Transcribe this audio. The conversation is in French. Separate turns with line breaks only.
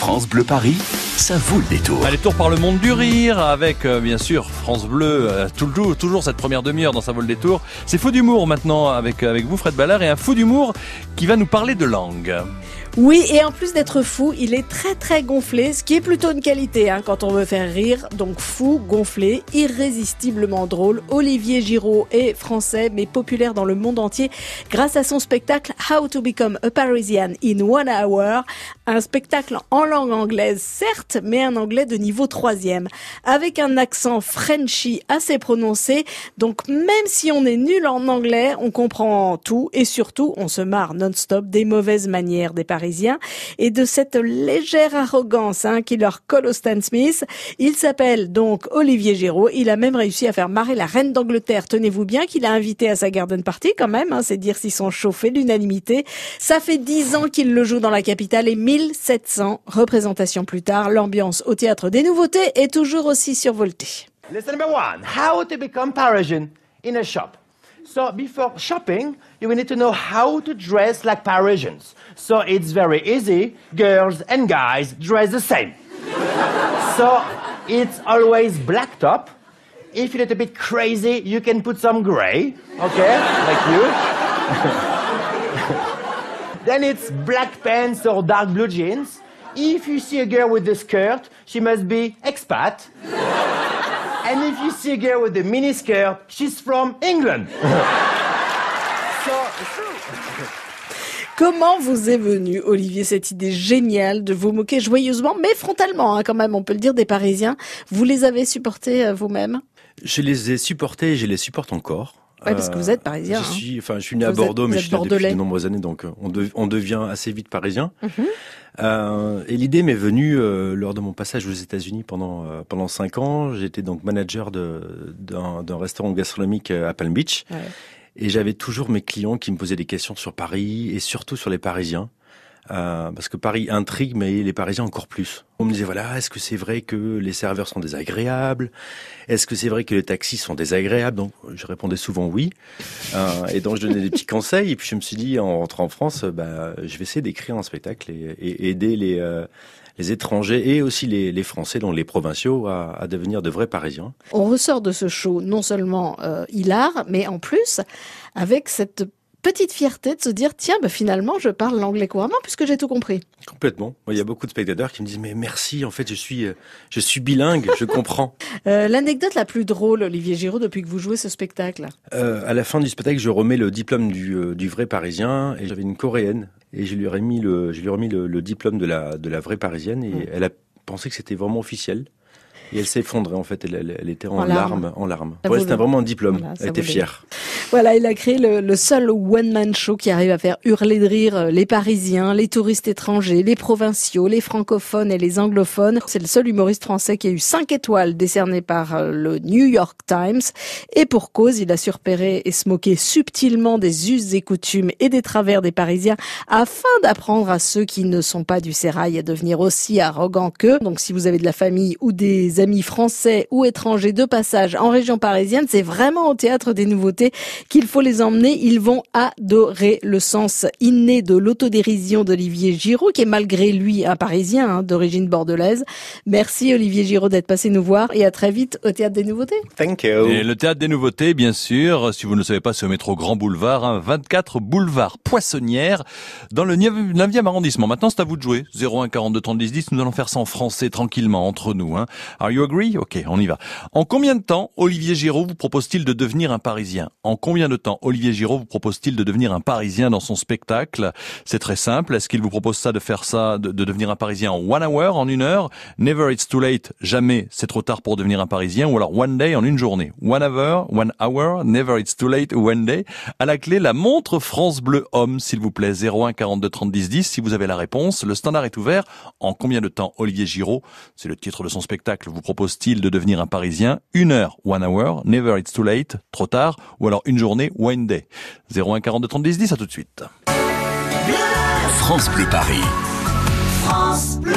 France Bleu Paris, ça vaut le détour.
Allez, tour par le monde du rire avec euh, bien sûr France Bleu, euh, toujours, cette première demi-heure dans vaut le détour. C'est fou d'humour maintenant avec, avec vous Fred Ballard et un fou d'humour qui va nous parler de langue.
Oui, et en plus d'être fou, il est très très gonflé, ce qui est plutôt une qualité hein, quand on veut faire rire. Donc fou, gonflé, irrésistiblement drôle. Olivier Giraud est français mais populaire dans le monde entier grâce à son spectacle How to Become a Parisian in One Hour. Un spectacle en langue anglaise, certes, mais un anglais de niveau troisième, avec un accent Frenchy assez prononcé. Donc même si on est nul en anglais, on comprend tout et surtout on se marre non-stop des mauvaises manières des Parisiens et de cette légère arrogance hein, qui leur colle au Stan Smith. Il s'appelle donc Olivier Giraud. Il a même réussi à faire marrer la reine d'Angleterre. Tenez-vous bien qu'il a invité à sa garden party quand même. Hein, c'est dire s'ils sont chauffés l'unanimité. Ça fait dix ans qu'il le joue dans la capitale et 1700 représentations plus tard. L'ambiance au théâtre des nouveautés est toujours aussi survoltée.
Lesson number one how to become Parisian in a shop. So, before shopping, you will need to know how to dress like Parisians. So, it's very easy. Girls and guys dress the same. so, it's always black top. If you're a bit crazy, you can put some gray, okay, like you. then it's black pants or dark blue jeans. If you see a girl with a skirt, she must be expat. And if you see a girl with a mini skirt, she's from England. so.
Comment vous est venue, Olivier, cette idée géniale de vous moquer joyeusement, mais frontalement, hein, quand même, on peut le dire, des Parisiens? Vous les avez supportés euh, vous-même?
Je les ai supportés et je les supporte encore.
Oui, parce que vous êtes parisien.
Je
hein.
suis, enfin, je suis né à
Vous
Bordeaux, mais je suis là depuis de nombreuses années, donc euh, on, de- on devient assez vite parisien.
Mhm.
Euh, et l'idée m'est venue euh, lors de mon passage aux États-Unis pendant euh, pendant cinq ans. J'étais donc manager d'un restaurant gastronomique euh, à Palm Beach,
Ouais.
et j'avais toujours mes clients qui me posaient des questions sur Paris et surtout sur les Parisiens. Euh, parce que Paris intrigue, mais les Parisiens encore plus. On me disait voilà, est-ce que c'est vrai que les serveurs sont désagréables? Est-ce que c'est vrai que les taxis sont désagréables? Donc je répondais souvent oui. Euh, et donc je donnais des petits conseils. Et puis je me suis dit en rentrant en France, bah, je vais essayer d'écrire un spectacle et, et aider les euh, les étrangers et aussi les, les Français, donc les provinciaux, à, à devenir de vrais Parisiens.
On ressort de ce show non seulement euh, hilar, mais en plus avec cette petite fierté de se dire tiens, bah, finalement, je parle l'anglais couramment puisque j'ai tout compris.
Complètement. Il y a beaucoup de spectateurs qui me disent mais merci, en fait, je suis euh, je suis bilingue, je comprends.
Euh, L'anecdote la plus drôle, Olivier Giraud, depuis que vous jouez ce spectacle?
Euh, à la fin du spectacle, je remets le diplôme du, euh, du vrai Parisien et j'avais une Coréenne et je lui ai remis le, je lui ai remis le, le diplôme de la, de la vraie Parisienne et elle a pensé que c'était vraiment officiel. Et elle s'est effondrée en fait, elle, elle- elle était en,
En larmes.
larmes, en larmes. C'était vraiment un diplôme.
Voilà,
elle était fière.
Voilà, il a créé le, le seul one-man show qui arrive à faire hurler de rire euh, les Parisiens, les touristes étrangers, les provinciaux, les francophones et les anglophones. C'est le seul humoriste français qui a eu cinq étoiles décernées par euh, le New York Times. Et pour cause, il a surpéré et se moqué subtilement des us et coutumes et des travers des Parisiens afin d'apprendre à ceux qui ne sont pas du sérail à devenir aussi arrogants qu'eux. Donc si vous avez de la famille ou des amis français ou étrangers de passage en région parisienne, c'est vraiment au théâtre des nouveautés qu'il faut les emmener. Ils vont adorer le sens inné de l'autodérision d'Olivier Giraud, qui est malgré lui un Parisien hein, d'origine bordelaise. Merci Olivier Giraud d'être passé nous voir et à très vite au théâtre des nouveautés.
Thank you.
Et le théâtre des nouveautés, bien sûr, si vous ne le savez pas, c'est au métro Grand Boulevard, hein, 24 boulevard Poissonnière, dans le 9e arrondissement. Maintenant, c'est à vous de jouer. 01 42 30 10 10, nous allons faire ça en français, tranquillement, entre nous. Hein. Are you agree? Ok, on y va. En combien de temps Olivier Giraud vous propose-t-il de devenir un Parisien? En combien de temps Olivier Giraud vous propose-t-il de devenir un Parisien dans son spectacle? C'est très simple. Est-ce qu'il vous propose ça de faire ça, de, de devenir un Parisien en one hour, en une heure? Never it's too late, jamais c'est trop tard pour devenir un Parisien. Ou alors one day en une journée. One hour, one hour, never it's too late, one day. À la clé, la montre France Bleu Homme, s'il vous plaît. 01 42 30 10 10. Si vous avez la réponse, le standard est ouvert. En combien de temps Olivier Giraud, c'est le titre de son spectacle, vous propose-t-il de devenir un Parisien? Une heure, one hour, never it's too late, trop tard. Ou alors une journée, one day. 01 42 30 10 10, à tout de suite.
France Bleu Paris.
France Bleu.